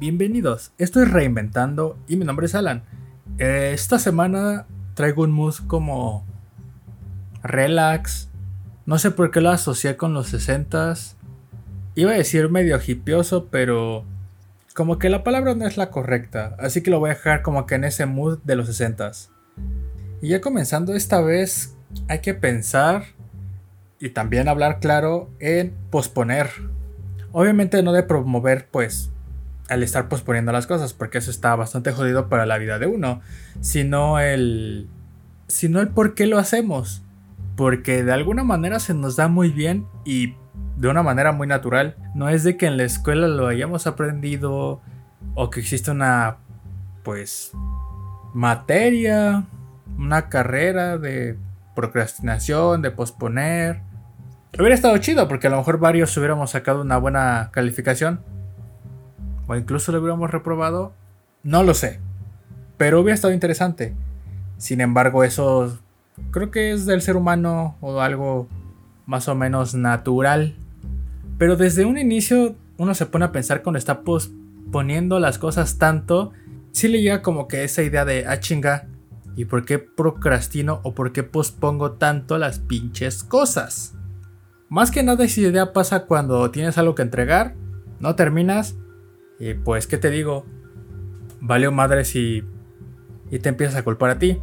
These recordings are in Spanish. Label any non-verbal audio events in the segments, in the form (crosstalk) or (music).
bienvenidos. Estoy reinventando y mi nombre es Alan. Eh, esta semana traigo un mood como relax. No sé por qué lo asocié con los 60s. Iba a decir medio hipioso, pero como que la palabra no es la correcta. Así que lo voy a dejar como que en ese mood de los 60s. Y ya comenzando esta vez, hay que pensar y también hablar claro en posponer. Obviamente no de promover pues al estar posponiendo las cosas, porque eso está bastante jodido para la vida de uno, sino el sino el por qué lo hacemos, porque de alguna manera se nos da muy bien y de una manera muy natural. No es de que en la escuela lo hayamos aprendido o que existe una pues materia, una carrera de procrastinación, de posponer. Hubiera estado chido porque a lo mejor varios hubiéramos sacado una buena calificación o incluso lo hubiéramos reprobado, no lo sé. Pero hubiera estado interesante. Sin embargo, eso creo que es del ser humano o algo más o menos natural. Pero desde un inicio uno se pone a pensar cuando está posponiendo las cosas tanto, si le llega como que esa idea de, ah chinga, ¿y por qué procrastino o por qué pospongo tanto las pinches cosas? Más que nada esa idea pasa cuando tienes algo que entregar, no terminas y pues, ¿qué te digo? Valió madre si... Y te empiezas a culpar a ti.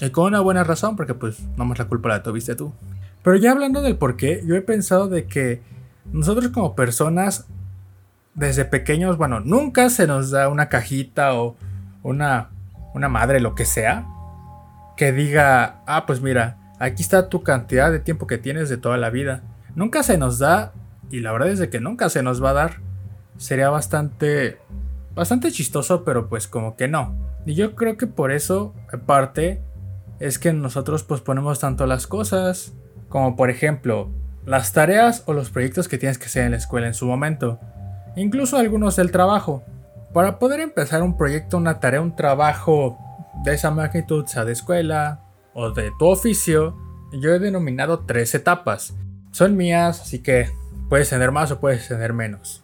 Y con una buena razón, porque pues no más la culpa la tuviste tú. Pero ya hablando del por qué, yo he pensado de que nosotros como personas, desde pequeños, bueno, nunca se nos da una cajita o una, una madre, lo que sea, que diga, ah, pues mira, aquí está tu cantidad de tiempo que tienes de toda la vida. Nunca se nos da, y la verdad es de que nunca se nos va a dar sería bastante bastante chistoso, pero pues como que no. Y yo creo que por eso, aparte, es que nosotros posponemos tanto las cosas, como por ejemplo, las tareas o los proyectos que tienes que hacer en la escuela en su momento, incluso algunos del trabajo. Para poder empezar un proyecto, una tarea, un trabajo de esa magnitud, sea de escuela o de tu oficio, yo he denominado tres etapas. Son mías, así que puedes tener más o puedes tener menos.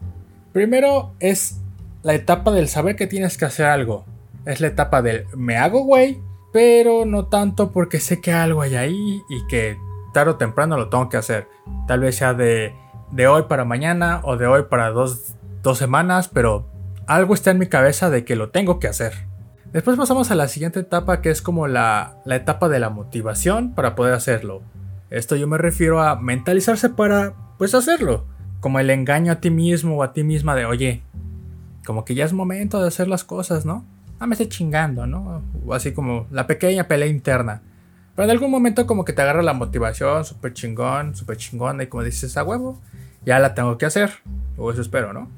Primero es la etapa del saber que tienes que hacer algo. Es la etapa del me hago güey, pero no tanto porque sé que algo hay ahí y que tarde o temprano lo tengo que hacer. Tal vez sea de, de hoy para mañana o de hoy para dos, dos semanas, pero algo está en mi cabeza de que lo tengo que hacer. Después pasamos a la siguiente etapa que es como la, la etapa de la motivación para poder hacerlo. Esto yo me refiero a mentalizarse para pues hacerlo como el engaño a ti mismo o a ti misma de, oye, como que ya es momento de hacer las cosas, ¿no? Ah, me estoy chingando, ¿no? O así como la pequeña pelea interna. Pero en algún momento como que te agarra la motivación, súper chingón, súper chingón, y como dices, a huevo, ya la tengo que hacer. O eso espero, ¿no?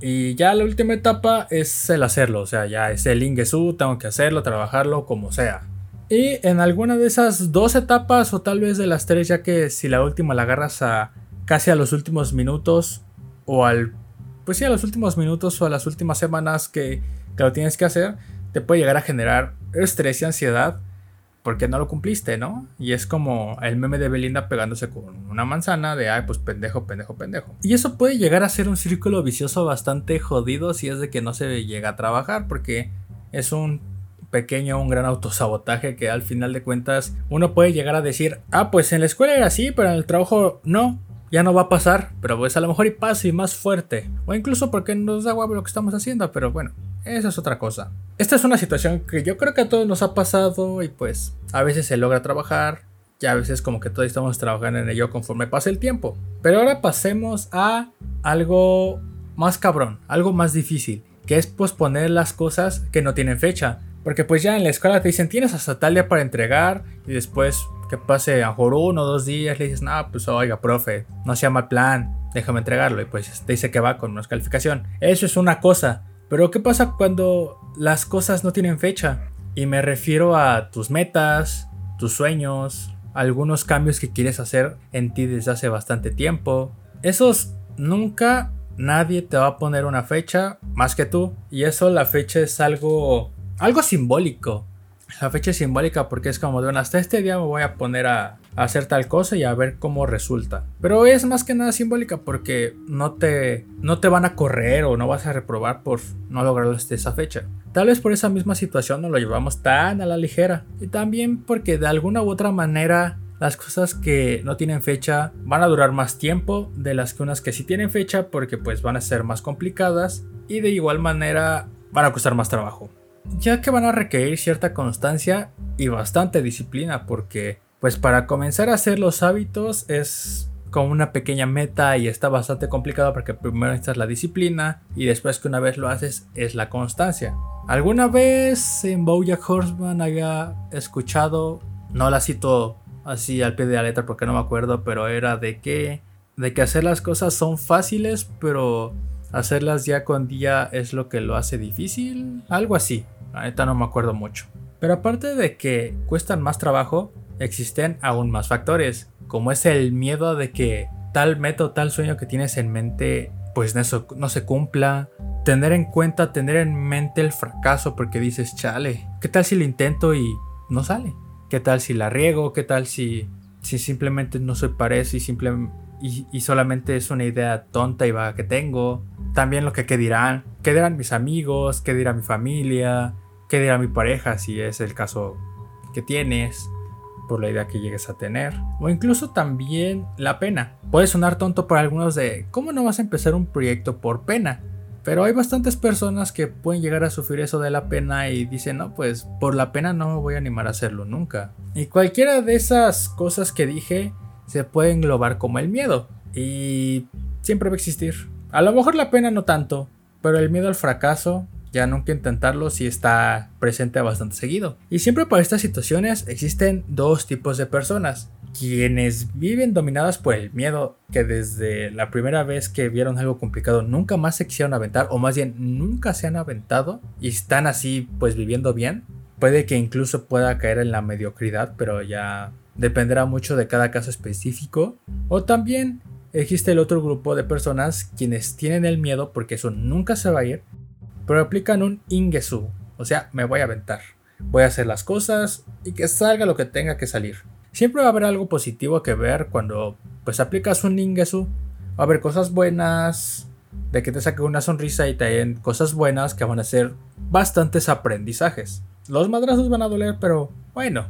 Y ya la última etapa es el hacerlo, o sea, ya es el ingesu, tengo que hacerlo, trabajarlo, como sea. Y en alguna de esas dos etapas, o tal vez de las tres, ya que si la última la agarras a casi a los últimos minutos o al pues sí a los últimos minutos o a las últimas semanas que, que lo tienes que hacer te puede llegar a generar estrés y ansiedad porque no lo cumpliste, ¿no? Y es como el meme de Belinda pegándose con una manzana de, ay, pues pendejo, pendejo, pendejo. Y eso puede llegar a ser un círculo vicioso bastante jodido si es de que no se llega a trabajar, porque es un pequeño, un gran autosabotaje que al final de cuentas uno puede llegar a decir, ah, pues en la escuela era así, pero en el trabajo no ya no va a pasar, pero pues a lo mejor y pasa y más fuerte. O incluso porque nos da huevo lo que estamos haciendo, pero bueno, esa es otra cosa. Esta es una situación que yo creo que a todos nos ha pasado y pues a veces se logra trabajar y a veces como que todos estamos trabajando en ello conforme pasa el tiempo. Pero ahora pasemos a algo más cabrón, algo más difícil, que es posponer las cosas que no tienen fecha. Porque pues ya en la escuela te dicen tienes hasta tal día para entregar y después pase a mejor uno o dos días, le dices, no, pues oiga, profe, no sea mal plan, déjame entregarlo. Y pues te dice que va con una calificación. Eso es una cosa. Pero ¿qué pasa cuando las cosas no tienen fecha? Y me refiero a tus metas, tus sueños, algunos cambios que quieres hacer en ti desde hace bastante tiempo. Esos nunca nadie te va a poner una fecha más que tú. Y eso la fecha es algo algo simbólico La fecha simbólica porque es como de bueno, hasta este día me voy a poner a, hacer tal cosa y a ver cómo resulta. Pero es más que nada simbólica porque no te, no te van a correr o no vas a reprobar por no lograrlo hasta esa fecha. Tal vez por esa misma situación no lo llevamos tan a la ligera. Y también porque de alguna u otra manera las cosas que no tienen fecha van a durar más tiempo de las que unas que sí tienen fecha porque pues van a ser más complicadas y de igual manera van a costar más trabajo ya que van a requerir cierta constancia y bastante disciplina porque pues para comenzar a hacer los hábitos es como una pequeña meta y está bastante complicado porque primero necesitas la disciplina y después que una vez lo haces es la constancia. Alguna vez en Bojack Horseman había escuchado, no la cito así al pie de la letra porque no me acuerdo, pero era de que de que hacer las cosas son fáciles, pero hacerlas día con día es lo que lo hace difícil, algo así. Ahorita no me acuerdo mucho. Pero aparte de que cuestan más trabajo, existen aún más factores, como es el miedo de que tal meta o tal sueño que tienes en mente pues eso no se cumpla. Tener en cuenta, tener en mente el fracaso porque dices, chale, ¿qué tal si lo intento y no sale? ¿Qué tal si la riego? ¿Qué tal si, si simplemente no soy para y, simple, y, y, solamente es una idea tonta y vaga que tengo? También lo que qué dirán, qué dirán mis amigos, qué dirá mi familia, qué dirá mi pareja si es el caso que tienes, por la idea que llegues a tener, o incluso también la pena. Puede sonar tonto para algunos de cómo no vas a empezar un proyecto por pena, pero hay bastantes personas que pueden llegar a sufrir eso de la pena y dicen, no, pues por la pena no me voy a animar a hacerlo nunca. Y cualquiera de esas cosas que dije se puede englobar como el miedo, y siempre va a existir. A lo mejor la pena no tanto, pero el miedo al fracaso ya nunca intentarlo si está presente bastante seguido. Y siempre para estas situaciones existen dos tipos de personas. Quienes viven dominadas por el miedo, que desde la primera vez que vieron algo complicado nunca más se quisieron aventar, o más bien nunca se han aventado y están así pues viviendo bien. Puede que incluso pueda caer en la mediocridad, pero ya dependerá mucho de cada caso específico. O también existe el otro grupo de personas quienes tienen el miedo porque eso nunca se va a ir pero aplican un ingesu, o sea, me voy a aventar. Voy a hacer las cosas y que salga lo que tenga que salir. Siempre va a haber algo positivo que ver cuando pues aplicas un ingesu. Va a haber cosas buenas, de que te saque una sonrisa y te den cosas buenas que van a ser bastantes aprendizajes. Los madrazos van a doler, pero bueno,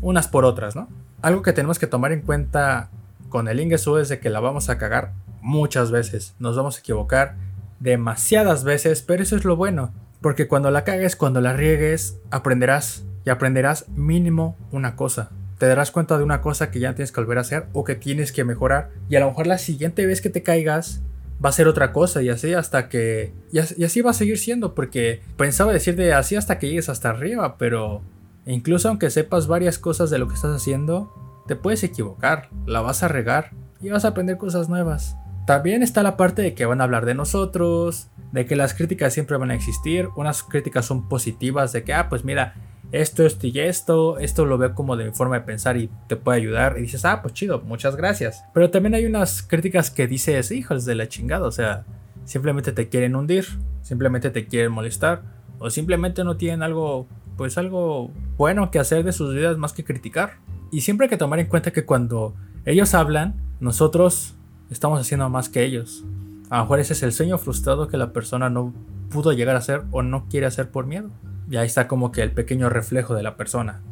unas por otras, ¿no? Algo que tenemos que tomar en cuenta con el Ingesu es de que la vamos a cagar muchas veces, nos vamos a equivocar demasiadas veces, pero eso es lo bueno, porque cuando la cagues, cuando la riegues, aprenderás y aprenderás mínimo una cosa. Te darás cuenta de una cosa que ya tienes que volver a hacer o que tienes que mejorar y a lo mejor la siguiente vez que te caigas va a ser otra cosa y así hasta que... Y así va a seguir siendo porque pensaba decir de así hasta que llegues hasta arriba, pero incluso aunque sepas varias cosas de lo que estás haciendo, te puedes equivocar, la vas a regar y vas a aprender cosas nuevas. También está la parte de que van a hablar de nosotros, de que las críticas siempre van a existir. Unas críticas son positivas, de que, ah, pues mira, esto, esto y esto, esto lo veo como de mi forma de pensar y te puede ayudar. Y dices, ah, pues chido, muchas gracias. Pero también hay unas críticas que dices, hijos de la chingada, o sea, simplemente te quieren hundir, simplemente te quieren molestar, o simplemente no tienen algo, pues algo bueno que hacer de sus vidas más que criticar. Y siempre hay que tomar en cuenta que cuando ellos hablan, nosotros estamos haciendo más que ellos. A lo mejor ese es el sueño frustrado que la persona no pudo llegar a hacer o no quiere hacer por miedo. Y ahí está como que el pequeño reflejo de la persona.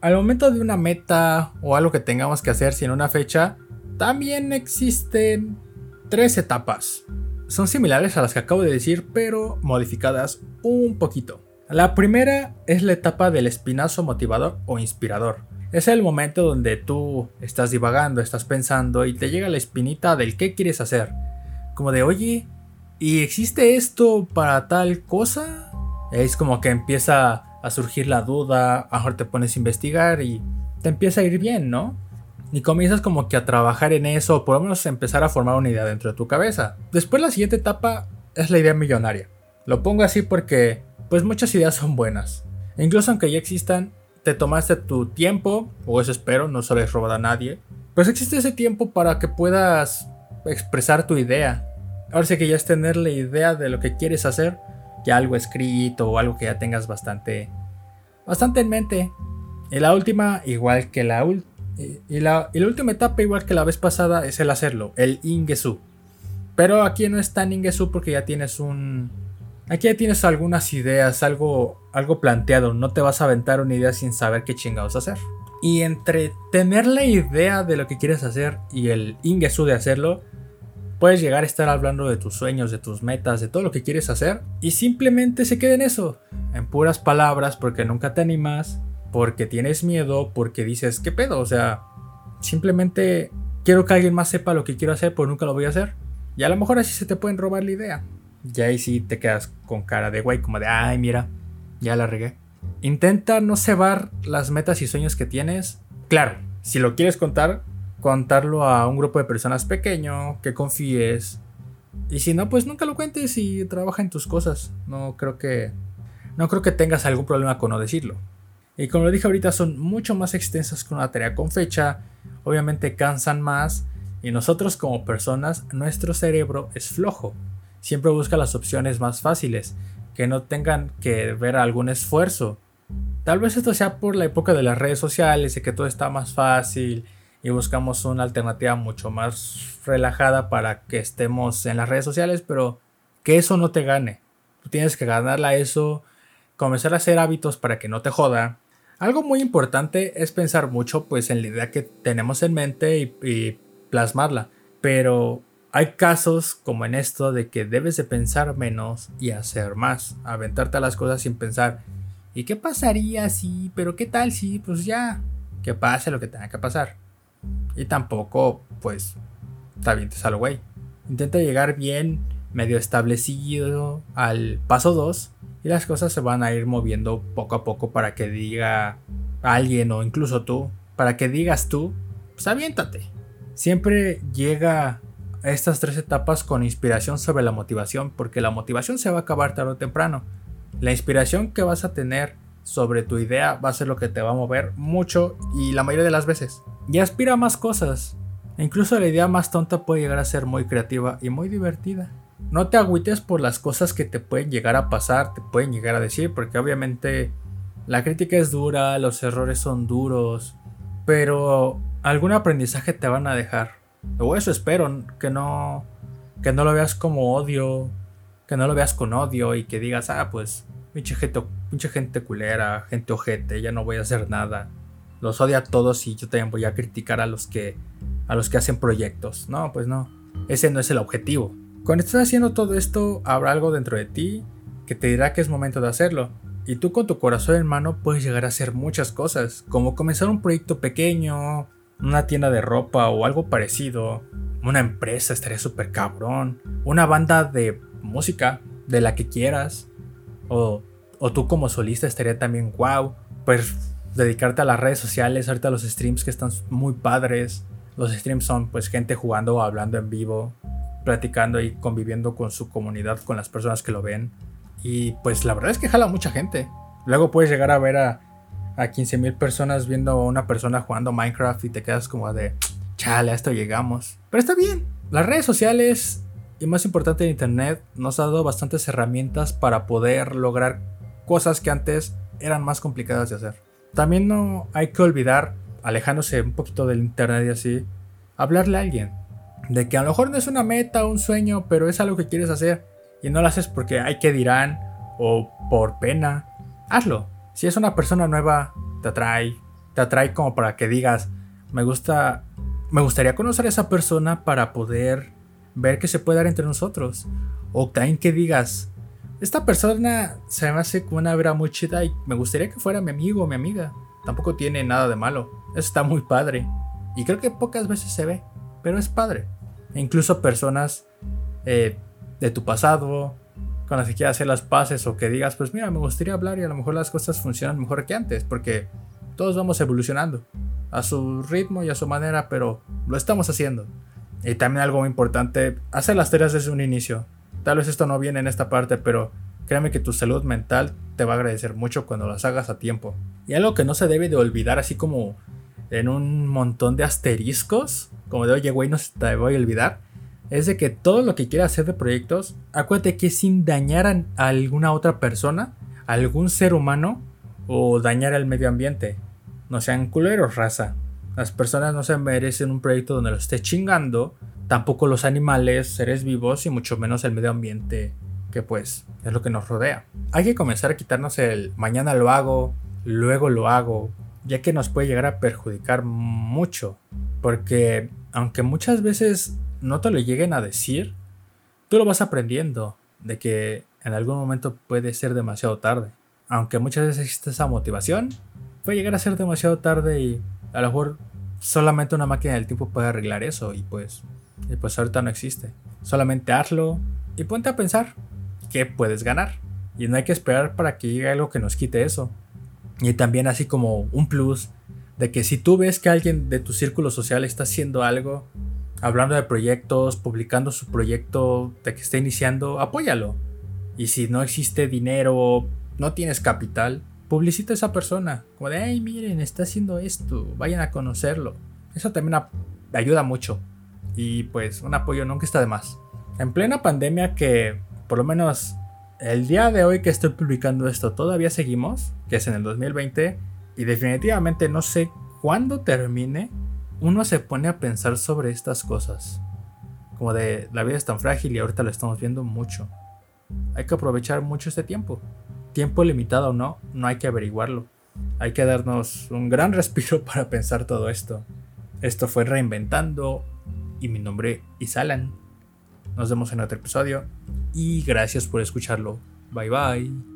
Al momento de una meta o algo que tengamos que hacer sin una fecha, también existen tres etapas. Son similares a las que acabo de decir, pero modificadas un poquito. La primera es la etapa del espinazo motivador o inspirador. Es el momento donde tú estás divagando, estás pensando y te llega la espinita del qué quieres hacer. Como de, oye, ¿y existe esto para tal cosa? Es como que empieza a surgir la duda, a mejor te pones a investigar y te empieza a ir bien, ¿no? Y comienzas como que a trabajar en eso, o por lo menos empezar a formar una idea dentro de tu cabeza. Después la siguiente etapa es la idea millonaria. Lo pongo así porque, pues muchas ideas son buenas. Incluso aunque ya existan, te tomaste tu tiempo, o eso espero, no se les robado a nadie. Pues existe ese tiempo para que puedas expresar tu idea. Ahora sí que ya es tener la idea de lo que quieres hacer, ya algo escrito o algo que ya tengas bastante bastante en mente. Y la última, igual que la, y, la, y la última etapa, igual que la vez pasada, es el hacerlo, el Ingesu. Pero aquí no es tan Ingesu porque ya tienes un... Aquí ya tienes algunas ideas, algo, algo planteado. No te vas a aventar una idea sin saber qué chingados hacer. Y entre tener la idea de lo que quieres hacer y el Ingesu de hacerlo, puedes llegar a estar hablando de tus sueños, de tus metas, de todo lo que quieres hacer. Y simplemente se queda en eso. En puras palabras porque nunca te animas, porque tienes miedo, porque dices, ¿qué pedo? O sea, simplemente quiero que alguien más sepa lo que quiero hacer, pero nunca lo voy a hacer. Y a lo mejor así se te pueden robar la idea. Y ahí sí te quedas con cara de güey, como de, ay, mira, ya la regué. Intenta no cebar las metas y sueños que tienes. Claro, si lo quieres contar, contarlo a un grupo de personas pequeño, que confíes. Y si no, pues nunca lo cuentes y trabaja en tus cosas. No creo que no creo que tengas algún problema con no decirlo. Y como lo dije ahorita, son mucho más extensas que una tarea con fecha. Obviamente cansan más y nosotros como personas, nuestro cerebro es flojo. Siempre busca las opciones más fáciles, que no tengan que ver algún esfuerzo. Tal vez esto sea por la época de las redes sociales y que todo está más fácil y buscamos una alternativa mucho más relajada para que estemos en las redes sociales, pero que eso no te gane. Tú tienes que ganarla eso, comenzar a hacer hábitos para que no te joda. Algo muy importante es pensar mucho pues en la idea que tenemos en mente y plasmarla. Pero hay casos como en esto de que debes de pensar menos y hacer más. Aventarte a las cosas sin pensar. ¿Y qué pasaría si? Pero qué tal si? Pues ya. Que pase lo que tenga que pasar. Y tampoco, pues, te salgo, güey. Intenta llegar bien, medio establecido al paso 2. Y las cosas se van a ir moviendo poco a poco para que diga alguien o incluso tú. Para que digas tú, pues aviéntate siempre llega estas tres etapas con inspiración sobre la motivación, porque la motivación se va a acabar tarde o temprano. La inspiración que vas a tener sobre tu idea va a ser lo que te va a mover mucho y la mayoría de las veces. Y aspira a más cosas. E incluso la idea más tonta puede llegar a ser muy creativa y muy divertida. No te agüites por las cosas que te pueden llegar a pasar, te pueden llegar a decir, porque obviamente la crítica es dura, los errores son duros, pero algún aprendizaje te van a dejar. O eso espero, que no, que no lo veas como odio, que no lo veas con odio y que digas, ah, pues, pinche gente, pinche gente culera, gente ojete, ya no voy a hacer nada. Los odio a todos y yo también voy a criticar a los que, a los que hacen proyectos. No, pues no, ese no es el objetivo. Cuando estés haciendo todo esto, habrá algo dentro de ti que te dirá que es momento de hacerlo. Y tú con tu corazón en mano puedes llegar a hacer muchas cosas, como comenzar un proyecto pequeño, una tienda de ropa o algo parecido, una empresa estaría súper cabrón, una banda de música de la que quieras, o, o tú como solista estaría también wow, pues dedicarte a las redes sociales, ahorita los streams que están muy padres, los streams son pues gente jugando o hablando en vivo, platicando y conviviendo con su comunidad, con las personas que lo ven. Y pues la verdad es que jala mucha gente. Luego puedes llegar a ver a a 15.000 personas viendo a una persona jugando Minecraft y te quedas como de, chale, esto llegamos. Pero está bien. Las redes sociales y más importante Internet nos ha dado bastantes herramientas para poder lograr cosas que antes eran más complicadas de hacer. También no hay que olvidar, alejándose un poquito del Internet y así, hablarle a alguien. De que a lo mejor no es una meta, un sueño, pero es algo que quieres hacer y no lo haces porque hay que dirán o por pena. Hazlo. Si es una persona nueva, te atrae, te atrae como para que digas, me gusta, me gustaría conocer a esa persona para poder ver qué se puede dar entre nosotros. O también que digas, esta persona se me hace como una vera muy chida y me gustaría que fuera mi amigo o mi amiga. Tampoco tiene nada de malo. Eso está muy padre. Y creo que pocas veces se ve, pero es padre. E incluso personas eh, de tu pasado, con las que quieras hacer las paces o que digas, pues mira, me gustaría hablar y a lo mejor las cosas funcionan mejor que antes, porque todos vamos evolucionando a su ritmo y a su manera, pero lo estamos haciendo. Y también algo muy importante, hacer las tareas desde un inicio. Tal vez esto no viene en esta parte, pero créeme que tu salud mental te va a agradecer mucho cuando las hagas a tiempo. Y algo que no se debe de olvidar, así como en un montón de asteriscos, como de oye, güey, no se te voy a olvidar, es de que todo lo que quieras hacer de proyectos, acuérdate que sin dañar a alguna otra persona, a algún ser humano o dañar el medio ambiente. No sean culeros, raza. Las personas no se merecen un proyecto donde lo esté chingando, tampoco los animales, seres vivos y mucho menos el medio ambiente, que pues es lo que nos rodea. Hay que comenzar a quitarnos el mañana lo hago, luego lo hago, ya que nos puede llegar a perjudicar mucho, porque aunque muchas veces no te lo lleguen a decir, tú lo vas aprendiendo de que en algún momento puede ser demasiado tarde. Aunque muchas veces existe esa motivación, puede llegar a ser demasiado tarde y a lo mejor solamente una máquina del tiempo puede arreglar eso y pues, y pues ahorita no existe. Solamente hazlo y ponte a pensar qué puedes ganar. Y no hay que esperar para que llegue algo que nos quite eso. Y también así como un plus de que si tú ves que alguien de tu círculo social está haciendo algo, hablando de proyectos, publicando su proyecto de que está iniciando, apóyalo. Y si no existe dinero, no tienes capital, publicita a esa persona. Como de, hey, miren, está haciendo esto, vayan a conocerlo. Eso también ayuda mucho. Y pues un apoyo nunca está de más. En plena pandemia que por lo menos el día de hoy que estoy publicando esto todavía seguimos, que es en el 2020, y definitivamente no sé cuándo termine, uno se pone a pensar sobre estas cosas. Como de la vida es tan frágil y ahorita lo estamos viendo mucho. Hay que aprovechar mucho este tiempo. Tiempo limitado o no, no hay que averiguarlo. Hay que darnos un gran (laughs) respiro para pensar todo esto. Esto fue Reinventando y mi nombre es Alan. Nos vemos en otro episodio y gracias por escucharlo. Bye bye.